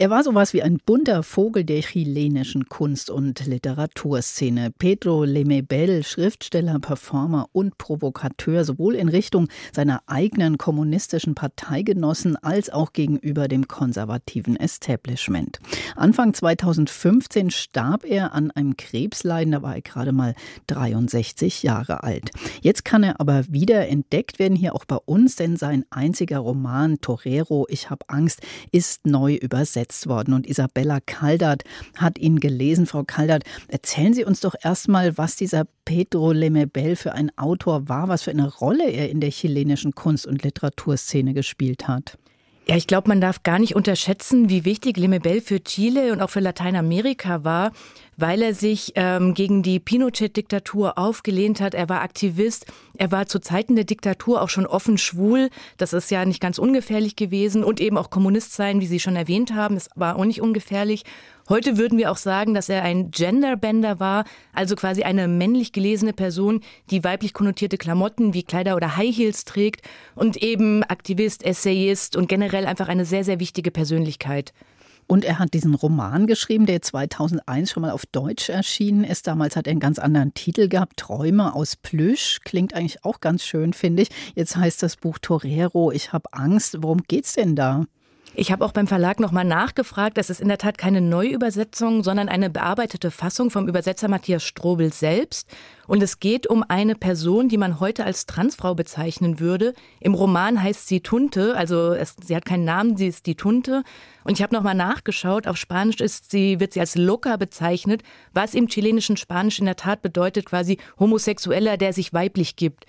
er war sowas wie ein bunter Vogel der chilenischen Kunst- und Literaturszene. Pedro Lemebel, Schriftsteller, Performer und Provokateur, sowohl in Richtung seiner eigenen kommunistischen Parteigenossen als auch gegenüber dem konservativen Establishment. Anfang 2015 starb er an einem Krebsleiden, da war er gerade mal 63 Jahre alt. Jetzt kann er aber wieder entdeckt werden, hier auch bei uns, denn sein einziger Roman Torero, Ich hab Angst, ist neu übersetzt übersetzt worden und Isabella Kaldert hat ihn gelesen. Frau Kaldert, erzählen Sie uns doch erstmal, was dieser Pedro Lemebel für ein Autor war, was für eine Rolle er in der chilenischen Kunst- und Literaturszene gespielt hat. Ja, ich glaube, man darf gar nicht unterschätzen, wie wichtig Lemebel für Chile und auch für Lateinamerika war, weil er sich ähm, gegen die Pinochet-Diktatur aufgelehnt hat. Er war Aktivist. Er war zu Zeiten der Diktatur auch schon offen schwul. Das ist ja nicht ganz ungefährlich gewesen. Und eben auch Kommunist sein, wie Sie schon erwähnt haben. Das war auch nicht ungefährlich. Heute würden wir auch sagen, dass er ein Genderbender war, also quasi eine männlich gelesene Person, die weiblich konnotierte Klamotten wie Kleider oder High Heels trägt und eben Aktivist, Essayist und generell einfach eine sehr, sehr wichtige Persönlichkeit. Und er hat diesen Roman geschrieben, der 2001 schon mal auf Deutsch erschienen ist. Damals hat er einen ganz anderen Titel gehabt, Träume aus Plüsch. Klingt eigentlich auch ganz schön, finde ich. Jetzt heißt das Buch Torero, ich habe Angst. Worum geht's denn da? Ich habe auch beim Verlag nochmal nachgefragt. Das ist in der Tat keine Neuübersetzung, sondern eine bearbeitete Fassung vom Übersetzer Matthias Strobel selbst. Und es geht um eine Person, die man heute als Transfrau bezeichnen würde. Im Roman heißt sie Tunte, also es, sie hat keinen Namen, sie ist die Tunte. Und ich habe nochmal nachgeschaut. Auf Spanisch ist sie, wird sie als Loca bezeichnet, was im chilenischen Spanisch in der Tat bedeutet quasi Homosexueller, der sich weiblich gibt.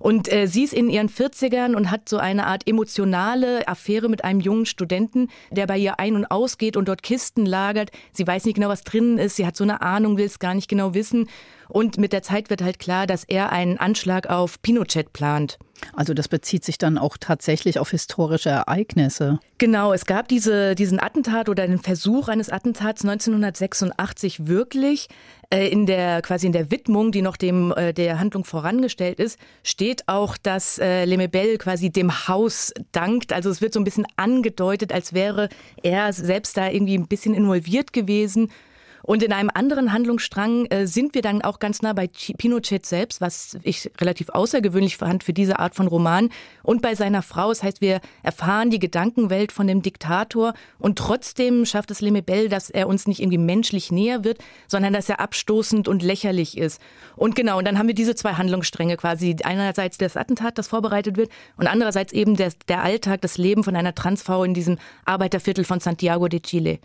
Und äh, sie ist in ihren 40ern und hat so eine Art emotionale Affäre mit einem jungen Studenten, der bei ihr ein- und ausgeht und dort Kisten lagert. Sie weiß nicht genau, was drinnen ist. Sie hat so eine Ahnung, will es gar nicht genau wissen. Und mit der Zeit wird halt klar, dass er einen Anschlag auf Pinochet plant. Also das bezieht sich dann auch tatsächlich auf historische Ereignisse. Genau, es gab diese, diesen Attentat oder den Versuch eines Attentats 1986 wirklich. Äh, in der quasi in der Widmung, die noch dem äh, der Handlung vorangestellt ist, steht auch, dass äh, Lemebel quasi dem Haus dankt. Also es wird so ein bisschen angedeutet, als wäre er selbst da irgendwie ein bisschen involviert gewesen. Und in einem anderen Handlungsstrang äh, sind wir dann auch ganz nah bei Pinochet selbst, was ich relativ außergewöhnlich fand für diese Art von Roman. Und bei seiner Frau. Das heißt, wir erfahren die Gedankenwelt von dem Diktator und trotzdem schafft es Lemebel, dass er uns nicht irgendwie menschlich näher wird, sondern dass er abstoßend und lächerlich ist. Und genau, und dann haben wir diese zwei Handlungsstränge quasi. Einerseits das Attentat, das vorbereitet wird und andererseits eben der, der Alltag, das Leben von einer Transfrau in diesem Arbeiterviertel von Santiago de Chile.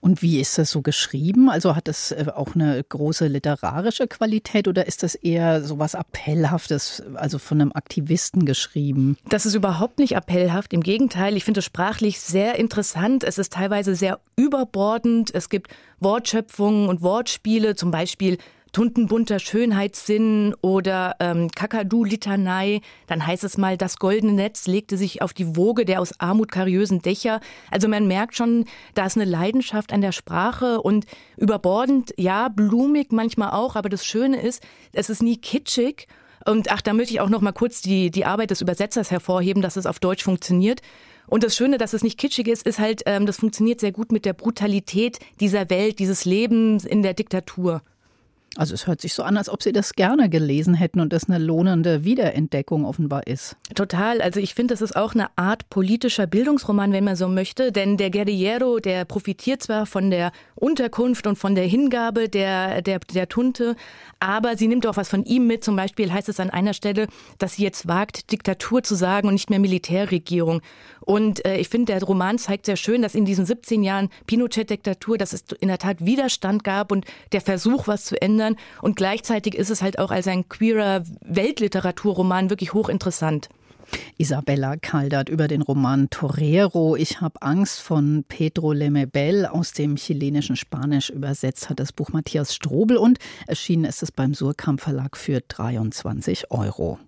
Und wie ist das so geschrieben? Also hat das äh, auch eine große literarische Qualität oder ist das eher so was Appellhaftes, also von einem Aktivisten geschrieben? Das ist überhaupt nicht appellhaft. Im Gegenteil, ich finde es sprachlich sehr interessant. Es ist teilweise sehr überbordend. Es gibt Wortschöpfungen und Wortspiele, zum Beispiel tuntenbunter Schönheitssinn oder ähm, Kakadu-Litanei. Dann heißt es mal, das goldene Netz legte sich auf die Woge der aus Armut kariösen Dächer. Also man merkt schon, da ist eine Leidenschaft an der Sprache und überbordend, ja, blumig manchmal auch, aber das Schöne ist, es ist nie kitschig. Und ach, da möchte ich auch noch mal kurz die, die Arbeit des Übersetzers hervorheben, dass es auf Deutsch funktioniert. Und das Schöne, dass es nicht kitschig ist, ist halt, ähm, das funktioniert sehr gut mit der Brutalität dieser Welt, dieses Lebens in der Diktatur. Also es hört sich so an, als ob Sie das gerne gelesen hätten und das eine lohnende Wiederentdeckung offenbar ist. Total. Also ich finde, das ist auch eine Art politischer Bildungsroman, wenn man so möchte. Denn der Guerrillero, der profitiert zwar von der Unterkunft und von der Hingabe der, der, der Tunte, aber sie nimmt auch was von ihm mit. Zum Beispiel heißt es an einer Stelle, dass sie jetzt wagt, Diktatur zu sagen und nicht mehr Militärregierung. Und äh, ich finde, der Roman zeigt sehr schön, dass in diesen 17 Jahren Pinochet-Diktatur, dass es in der Tat Widerstand gab und der Versuch, was zu ändern. Und gleichzeitig ist es halt auch als ein queerer Weltliteraturroman wirklich hochinteressant. Isabella Kaldert über den Roman Torero, Ich hab Angst von Pedro Lemebel aus dem chilenischen Spanisch übersetzt hat das Buch Matthias Strobel und erschienen ist es beim Surkamp Verlag für 23 Euro.